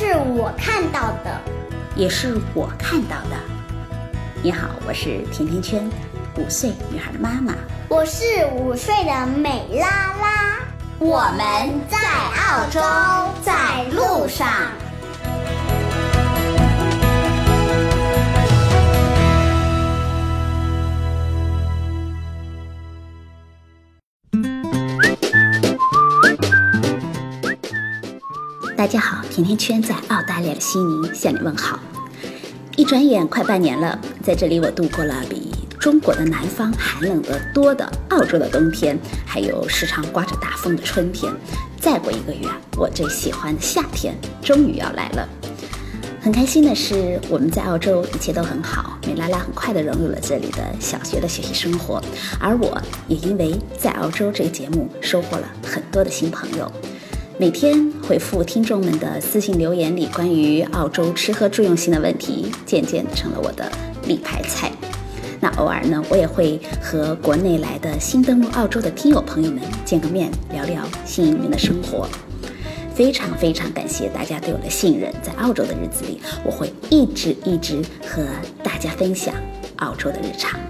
这是我看到的，也是我看到的。你好，我是甜甜圈，五岁女孩的妈妈。我是五岁的美拉拉。我们在澳洲，在路上。大家好，甜甜圈在澳大利亚的悉尼向你问好。一转眼快半年了，在这里我度过了比中国的南方寒冷得多的澳洲的冬天，还有时常刮着大风的春天。再过一个月，我最喜欢的夏天终于要来了。很开心的是，我们在澳洲一切都很好，美拉拉很快的融入了这里的小学的学习生活，而我也因为在澳洲这个节目收获了很多的新朋友。每天回复听众们的私信留言里关于澳洲吃喝住用行的问题，渐渐成了我的立牌菜。那偶尔呢，我也会和国内来的新登陆澳洲的听友朋友们见个面，聊聊新移民的生活。非常非常感谢大家对我的信任，在澳洲的日子里，我会一直一直和大家分享澳洲的日常。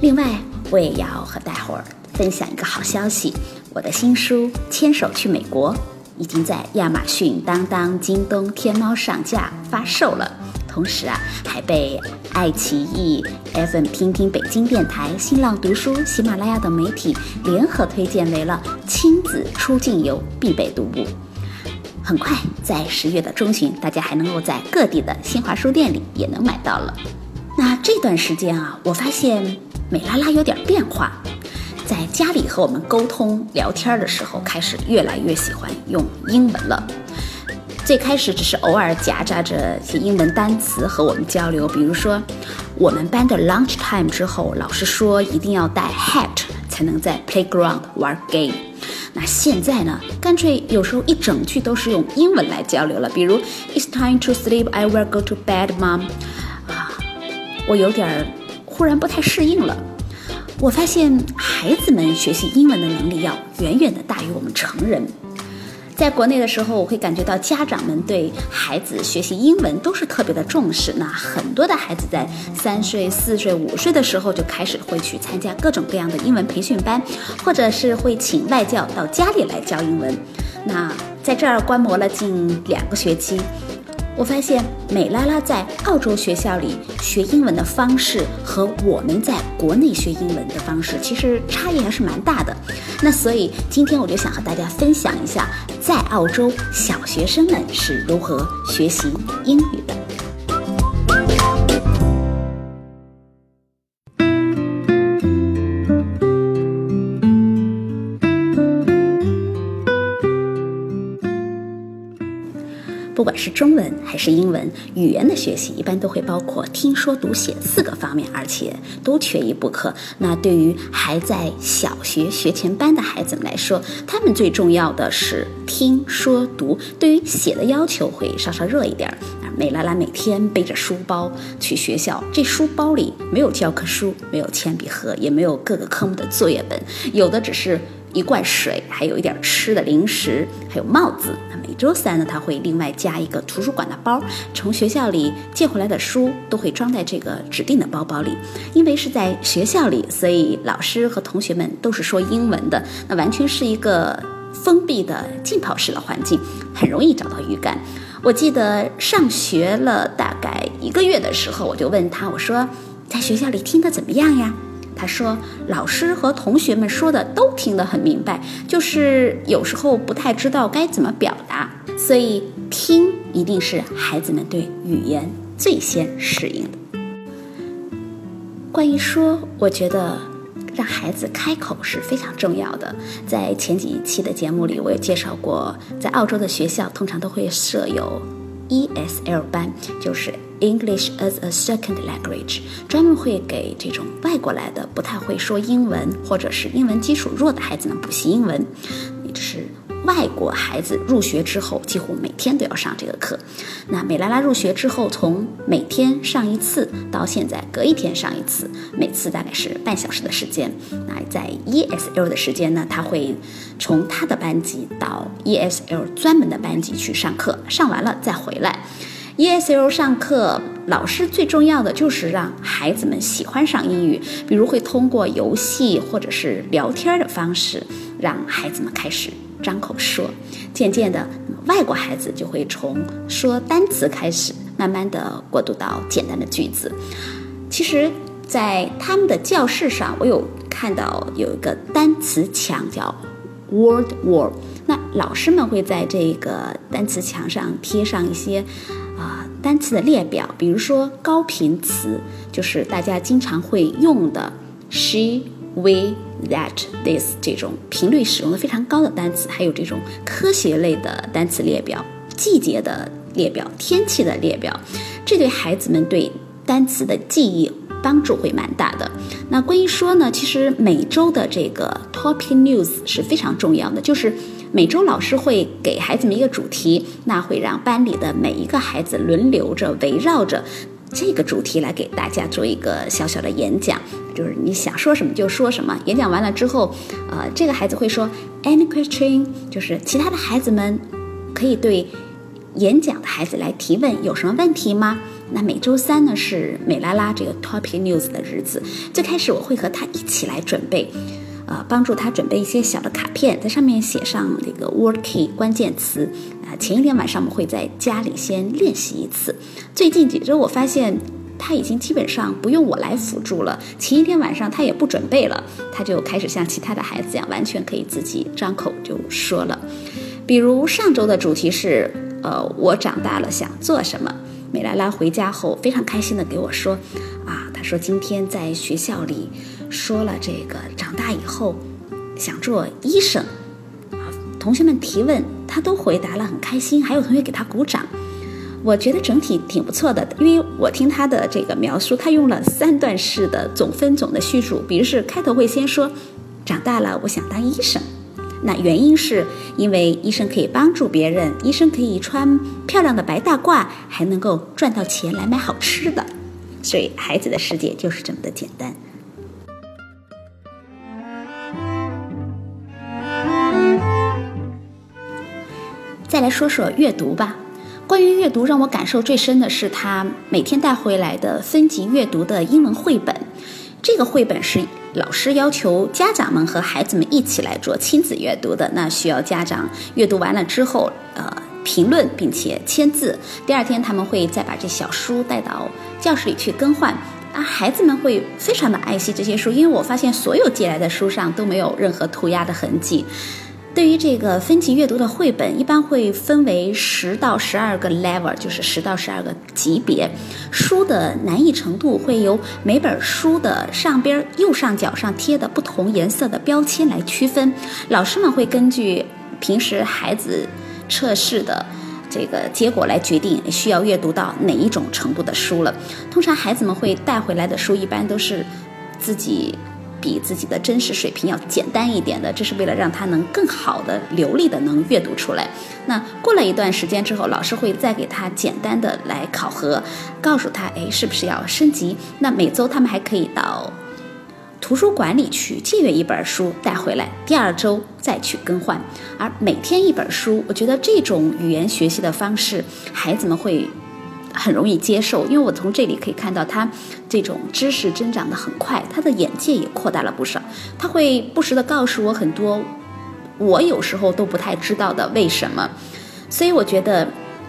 另外，我也要和大伙儿分享一个好消息，我的新书《牵手去美国》。已经在亚马逊、当当、京东、天猫上架发售了，同时啊，还被爱奇艺、FM 听听北京电台、新浪读书、喜马拉雅等媒体联合推荐为了亲子出境游必备读物。很快，在十月的中旬，大家还能够在各地的新华书店里也能买到了。那这段时间啊，我发现美拉拉有点变化。在家里和我们沟通聊天的时候，开始越来越喜欢用英文了。最开始只是偶尔夹杂着些英文单词和我们交流，比如说我们班的 lunch time 之后，老师说一定要带 hat 才能在 playground 玩 game。那现在呢，干脆有时候一整句都是用英文来交流了，比如 It's time to sleep, I will go to bed, mom。啊，我有点忽然不太适应了。我发现孩子们学习英文的能力要远远的大于我们成人。在国内的时候，我会感觉到家长们对孩子学习英文都是特别的重视。那很多的孩子在三岁、四岁、五岁的时候就开始会去参加各种各样的英文培训班，或者是会请外教到家里来教英文。那在这儿观摩了近两个学期。我发现美拉拉在澳洲学校里学英文的方式和我们在国内学英文的方式其实差异还是蛮大的。那所以今天我就想和大家分享一下，在澳洲小学生们是如何学习英语的。不管是中文还是英文，语言的学习一般都会包括听说读写四个方面，而且都缺一不可。那对于还在小学学前班的孩子们来说，他们最重要的是听说读，对于写的要求会稍稍弱一点。美拉拉每天背着书包去学校，这书包里没有教科书，没有铅笔盒，也没有各个科目的作业本，有的只是。一罐水，还有一点吃的零食，还有帽子。那每周三呢，他会另外加一个图书馆的包，从学校里借回来的书都会装在这个指定的包包里。因为是在学校里，所以老师和同学们都是说英文的，那完全是一个封闭的浸泡式的环境，很容易找到语感。我记得上学了大概一个月的时候，我就问他，我说在学校里听得怎么样呀？他说：“老师和同学们说的都听得很明白，就是有时候不太知道该怎么表达，所以听一定是孩子们对语言最先适应的。关于说，我觉得让孩子开口是非常重要的。在前几期的节目里，我也介绍过，在澳洲的学校通常都会设有。” ESL 班，就是 English as a Second Language，专门会给这种外国来的不太会说英文或者是英文基础弱的孩子们补习英文，也就是。外国孩子入学之后，几乎每天都要上这个课。那美拉拉入学之后，从每天上一次到现在隔一天上一次，每次大概是半小时的时间。那在 ESL 的时间呢，他会从他的班级到 ESL 专门的班级去上课，上完了再回来。ESL 上课，老师最重要的就是让孩子们喜欢上英语，比如会通过游戏或者是聊天的方式，让孩子们开始。张口说，渐渐的，外国孩子就会从说单词开始，慢慢的过渡到简单的句子。其实，在他们的教室上，我有看到有一个单词墙，叫 Word Wall。那老师们会在这个单词墙上贴上一些啊单词的列表，比如说高频词，就是大家经常会用的 she。we that this 这种频率使用的非常高的单词，还有这种科学类的单词列表、季节的列表、天气的列表，这对孩子们对单词的记忆帮助会蛮大的。那关于说呢，其实每周的这个 topic news 是非常重要的，就是每周老师会给孩子们一个主题，那会让班里的每一个孩子轮流着围绕着。这个主题来给大家做一个小小的演讲，就是你想说什么就说什么。演讲完了之后，呃，这个孩子会说 any question，就是其他的孩子们可以对演讲的孩子来提问，有什么问题吗？那每周三呢是美拉拉这个 topic news 的日子，最开始我会和他一起来准备。呃，帮助他准备一些小的卡片，在上面写上这个 word key 关键词。啊，前一天晚上我们会在家里先练习一次。最近几周我发现他已经基本上不用我来辅助了。前一天晚上他也不准备了，他就开始像其他的孩子一样，完全可以自己张口就说了。比如上周的主题是，呃，我长大了想做什么？美拉拉回家后非常开心的给我说，啊，他说今天在学校里。说了这个，长大以后想做医生，啊，同学们提问，他都回答了，很开心。还有同学给他鼓掌，我觉得整体挺不错的。因为我听他的这个描述，他用了三段式的总分总的叙述。比如是开头会先说，长大了我想当医生，那原因是因为医生可以帮助别人，医生可以穿漂亮的白大褂，还能够赚到钱来买好吃的。所以孩子的世界就是这么的简单。再来说说阅读吧。关于阅读，让我感受最深的是他每天带回来的分级阅读的英文绘本。这个绘本是老师要求家长们和孩子们一起来做亲子阅读的。那需要家长阅读完了之后，呃，评论并且签字。第二天他们会再把这小书带到教室里去更换。啊，孩子们会非常的爱惜这些书，因为我发现所有寄来的书上都没有任何涂鸦的痕迹。对于这个分级阅读的绘本，一般会分为十到十二个 level，就是十到十二个级别。书的难易程度会由每本书的上边右上角上贴的不同颜色的标签来区分。老师们会根据平时孩子测试的这个结果来决定需要阅读到哪一种程度的书了。通常孩子们会带回来的书，一般都是自己。比自己的真实水平要简单一点的，这是为了让他能更好的、流利的能阅读出来。那过了一段时间之后，老师会再给他简单的来考核，告诉他，哎，是不是要升级？那每周他们还可以到图书馆里去借阅一本书带回来，第二周再去更换。而每天一本书，我觉得这种语言学习的方式，孩子们会。很容易接受，因为我从这里可以看到他这种知识增长的很快，他的眼界也扩大了不少。他会不时的告诉我很多我有时候都不太知道的为什么。所以我觉得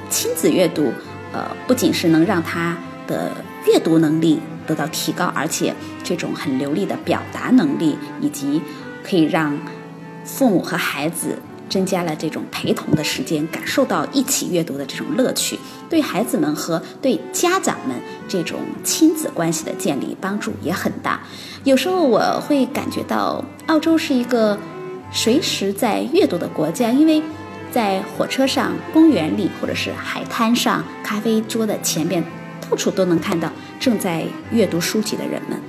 亲子阅读，呃，不仅是能让他的阅读能力得到提高，而且这种很流利的表达能力，以及可以让父母和孩子。增加了这种陪同的时间，感受到一起阅读的这种乐趣，对孩子们和对家长们这种亲子关系的建立帮助也很大。有时候我会感觉到，澳洲是一个随时在阅读的国家，因为在火车上、公园里，或者是海滩上、咖啡桌的前边，到处都能看到正在阅读书籍的人们。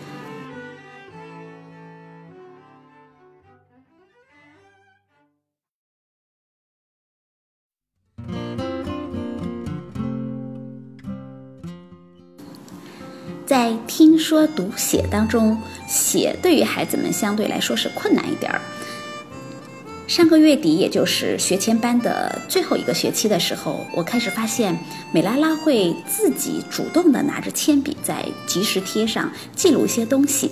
说读写当中，写对于孩子们相对来说是困难一点儿。上个月底，也就是学前班的最后一个学期的时候，我开始发现美拉拉会自己主动的拿着铅笔在即时贴上记录一些东西，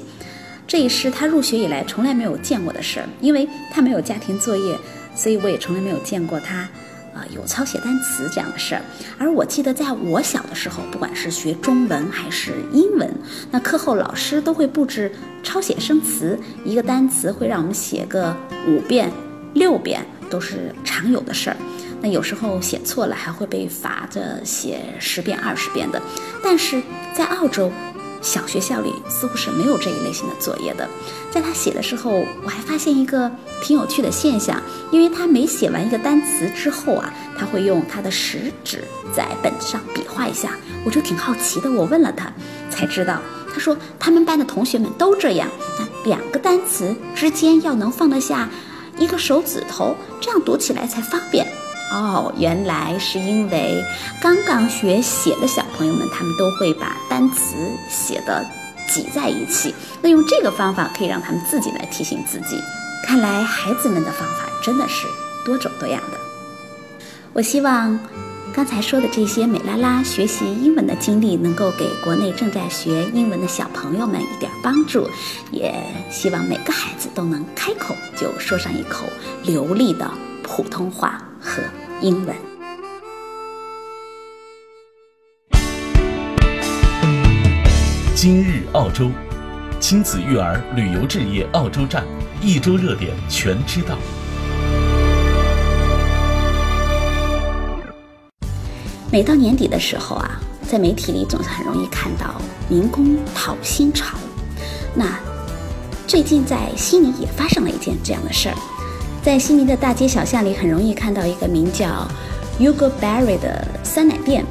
这也是他入学以来从来没有见过的事儿。因为他没有家庭作业，所以我也从来没有见过他。啊，有抄写单词这样的事儿，而我记得在我小的时候，不管是学中文还是英文，那课后老师都会布置抄写生词，一个单词会让我们写个五遍、六遍，都是常有的事儿。那有时候写错了，还会被罚着写十遍、二十遍的。但是在澳洲。小学校里似乎是没有这一类型的作业的，在他写的时候，我还发现一个挺有趣的现象，因为他每写完一个单词之后啊，他会用他的食指在本子上比划一下，我就挺好奇的，我问了他，才知道，他说他们班的同学们都这样，那两个单词之间要能放得下一个手指头，这样读起来才方便。哦，原来是因为刚刚学写的小朋友们，他们都会把单词写的挤在一起。那用这个方法可以让他们自己来提醒自己。看来孩子们的方法真的是多种多样的。我希望刚才说的这些美拉拉学习英文的经历，能够给国内正在学英文的小朋友们一点帮助。也希望每个孩子都能开口就说上一口流利的普通话和。英文。今日澳洲，亲子育儿旅游置业澳洲站一周热点全知道。每到年底的时候啊，在媒体里总是很容易看到民工讨薪潮。那最近在悉尼也发生了一件这样的事儿。在悉尼的大街小巷里，很容易看到一个名叫 Yugo Berry 的酸奶店。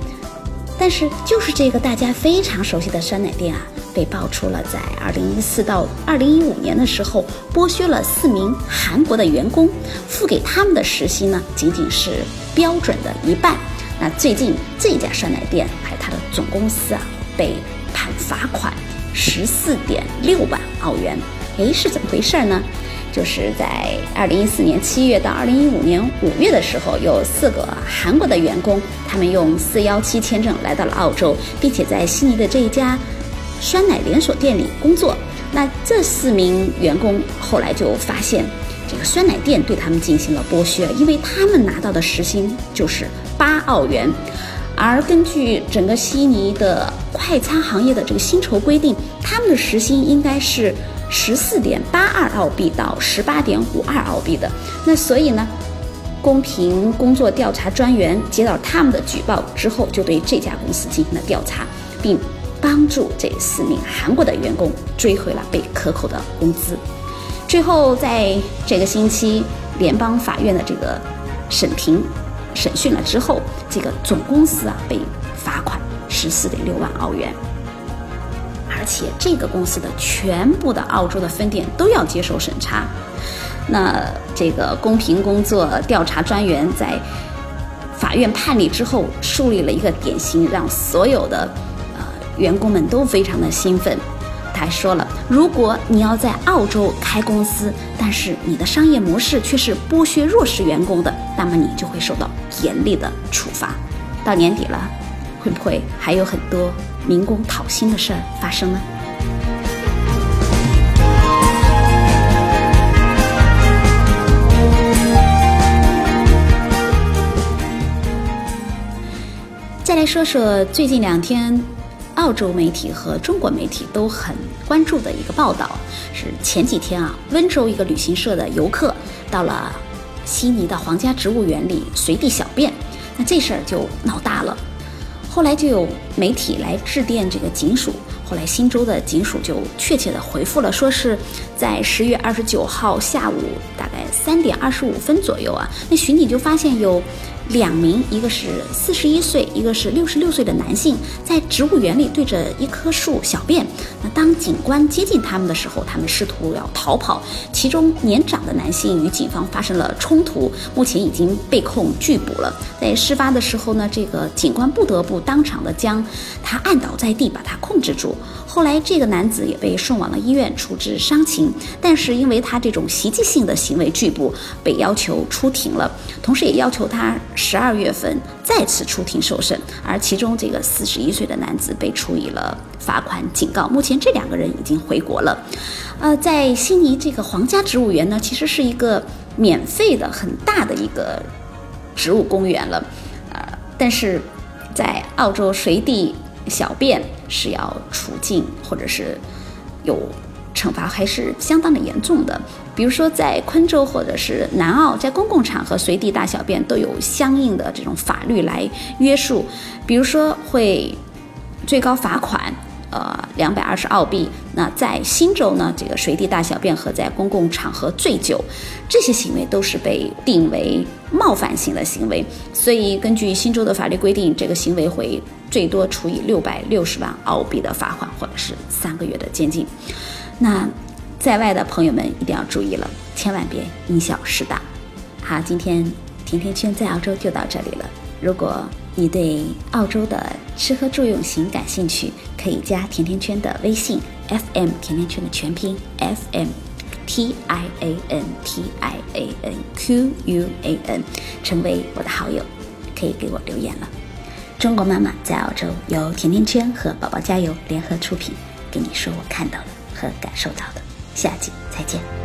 但是，就是这个大家非常熟悉的酸奶店啊，被爆出了在2014到2015年的时候，剥削了四名韩国的员工，付给他们的时薪呢，仅仅是标准的一半。那最近这家酸奶店还有它的总公司啊，被判罚款十四点六万澳元。诶，是怎么回事呢？就是在二零一四年七月到二零一五年五月的时候，有四个韩国的员工，他们用四幺七签证来到了澳洲，并且在悉尼的这一家酸奶连锁店里工作。那这四名员工后来就发现，这个酸奶店对他们进行了剥削，因为他们拿到的时薪就是八澳元，而根据整个悉尼的快餐行业的这个薪酬规定，他们的时薪应该是。十四点八二澳币到十八点五二澳币的，那所以呢，公平工作调查专员接到他们的举报之后，就对这家公司进行了调查，并帮助这四名韩国的员工追回了被克扣的工资。最后，在这个星期，联邦法院的这个审庭审讯了之后，这个总公司啊被罚款十四点六万澳元。而且这个公司的全部的澳洲的分店都要接受审查。那这个公平工作调查专员在法院判例之后，树立了一个典型，让所有的呃员工们都非常的兴奋。他还说了，如果你要在澳洲开公司，但是你的商业模式却是剥削弱势员工的，那么你就会受到严厉的处罚。到年底了，会不会还有很多？民工讨薪的事儿发生呢。再来说说最近两天，澳洲媒体和中国媒体都很关注的一个报道，是前几天啊，温州一个旅行社的游客到了悉尼的皇家植物园里随地小便，那这事儿就闹大了。后来就有媒体来致电这个警署，后来新州的警署就确切的回复了，说是在十月二十九号下午大概三点二十五分左右啊，那巡警就发现有。两名，一个是四十一岁，一个是六十六岁的男性，在植物园里对着一棵树小便。那当警官接近他们的时候，他们试图要逃跑。其中年长的男性与警方发生了冲突，目前已经被控拒捕了。在事发的时候呢，这个警官不得不当场的将他按倒在地，把他控制住。后来这个男子也被送往了医院处置伤情，但是因为他这种袭击性的行为拒捕，被要求出庭了，同时也要求他。十二月份再次出庭受审，而其中这个四十一岁的男子被处以了罚款警告。目前这两个人已经回国了。呃，在悉尼这个皇家植物园呢，其实是一个免费的很大的一个植物公园了。呃，但是在澳洲随地小便是要处境或者是有。惩罚还是相当的严重的，比如说在昆州或者是南澳，在公共场合随地大小便都有相应的这种法律来约束，比如说会最高罚款，呃，两百二十澳币。那在新州呢，这个随地大小便和在公共场合醉酒，这些行为都是被定为冒犯性的行为，所以根据新州的法律规定，这个行为会最多处以六百六十万澳币的罚款，或者是三个月的监禁。那在外的朋友们一定要注意了，千万别因小失大。好，今天甜甜圈在澳洲就到这里了。如果你对澳洲的吃喝住用行感兴趣，可以加甜甜圈的微信，FM 甜甜圈的全拼，FM T I A N T I A N Q U A N，成为我的好友，可以给我留言了。中国妈妈在澳洲由甜甜圈和宝宝加油联合出品，跟你说我看到了。和感受到的，下集再见。